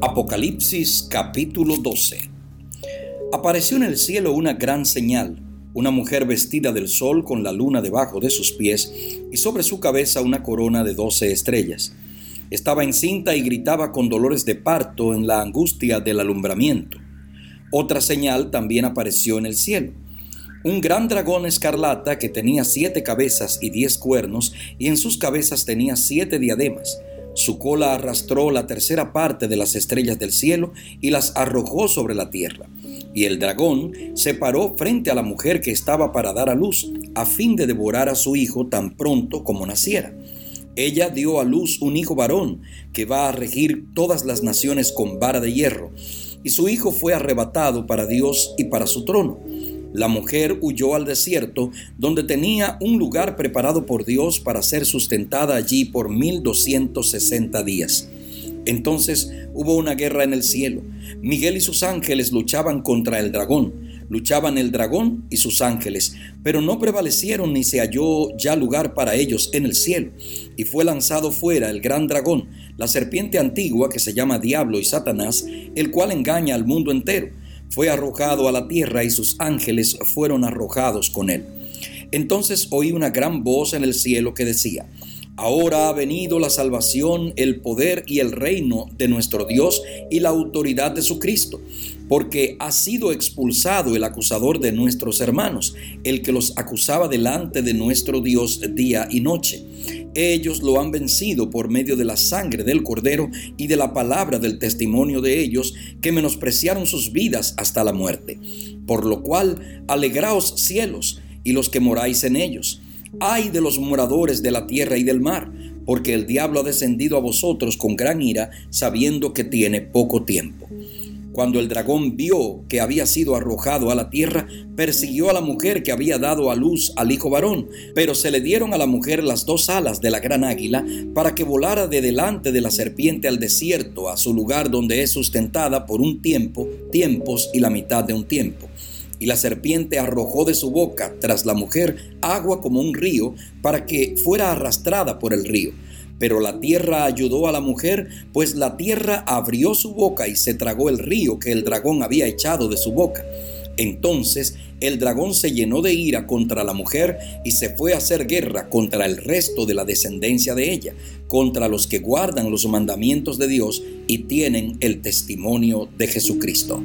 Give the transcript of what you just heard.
Apocalipsis capítulo 12 Apareció en el cielo una gran señal, una mujer vestida del sol con la luna debajo de sus pies y sobre su cabeza una corona de doce estrellas. Estaba encinta y gritaba con dolores de parto en la angustia del alumbramiento. Otra señal también apareció en el cielo. Un gran dragón escarlata que tenía siete cabezas y diez cuernos y en sus cabezas tenía siete diademas su cola arrastró la tercera parte de las estrellas del cielo y las arrojó sobre la tierra. Y el dragón se paró frente a la mujer que estaba para dar a luz, a fin de devorar a su hijo tan pronto como naciera. Ella dio a luz un hijo varón, que va a regir todas las naciones con vara de hierro, y su hijo fue arrebatado para Dios y para su trono la mujer huyó al desierto, donde tenía un lugar preparado por Dios para ser sustentada allí por 1260 días. Entonces hubo una guerra en el cielo. Miguel y sus ángeles luchaban contra el dragón. Luchaban el dragón y sus ángeles, pero no prevalecieron ni se halló ya lugar para ellos en el cielo. Y fue lanzado fuera el gran dragón, la serpiente antigua que se llama Diablo y Satanás, el cual engaña al mundo entero fue arrojado a la tierra y sus ángeles fueron arrojados con él. Entonces oí una gran voz en el cielo que decía, Ahora ha venido la salvación, el poder y el reino de nuestro Dios y la autoridad de su Cristo, porque ha sido expulsado el acusador de nuestros hermanos, el que los acusaba delante de nuestro Dios día y noche. Ellos lo han vencido por medio de la sangre del cordero y de la palabra del testimonio de ellos, que menospreciaron sus vidas hasta la muerte. Por lo cual, alegraos cielos y los que moráis en ellos. Ay de los moradores de la tierra y del mar, porque el diablo ha descendido a vosotros con gran ira, sabiendo que tiene poco tiempo. Cuando el dragón vio que había sido arrojado a la tierra, persiguió a la mujer que había dado a luz al hijo varón, pero se le dieron a la mujer las dos alas de la gran águila para que volara de delante de la serpiente al desierto, a su lugar donde es sustentada por un tiempo, tiempos y la mitad de un tiempo. Y la serpiente arrojó de su boca tras la mujer agua como un río para que fuera arrastrada por el río pero la tierra ayudó a la mujer, pues la tierra abrió su boca y se tragó el río que el dragón había echado de su boca. Entonces el dragón se llenó de ira contra la mujer y se fue a hacer guerra contra el resto de la descendencia de ella, contra los que guardan los mandamientos de Dios y tienen el testimonio de Jesucristo.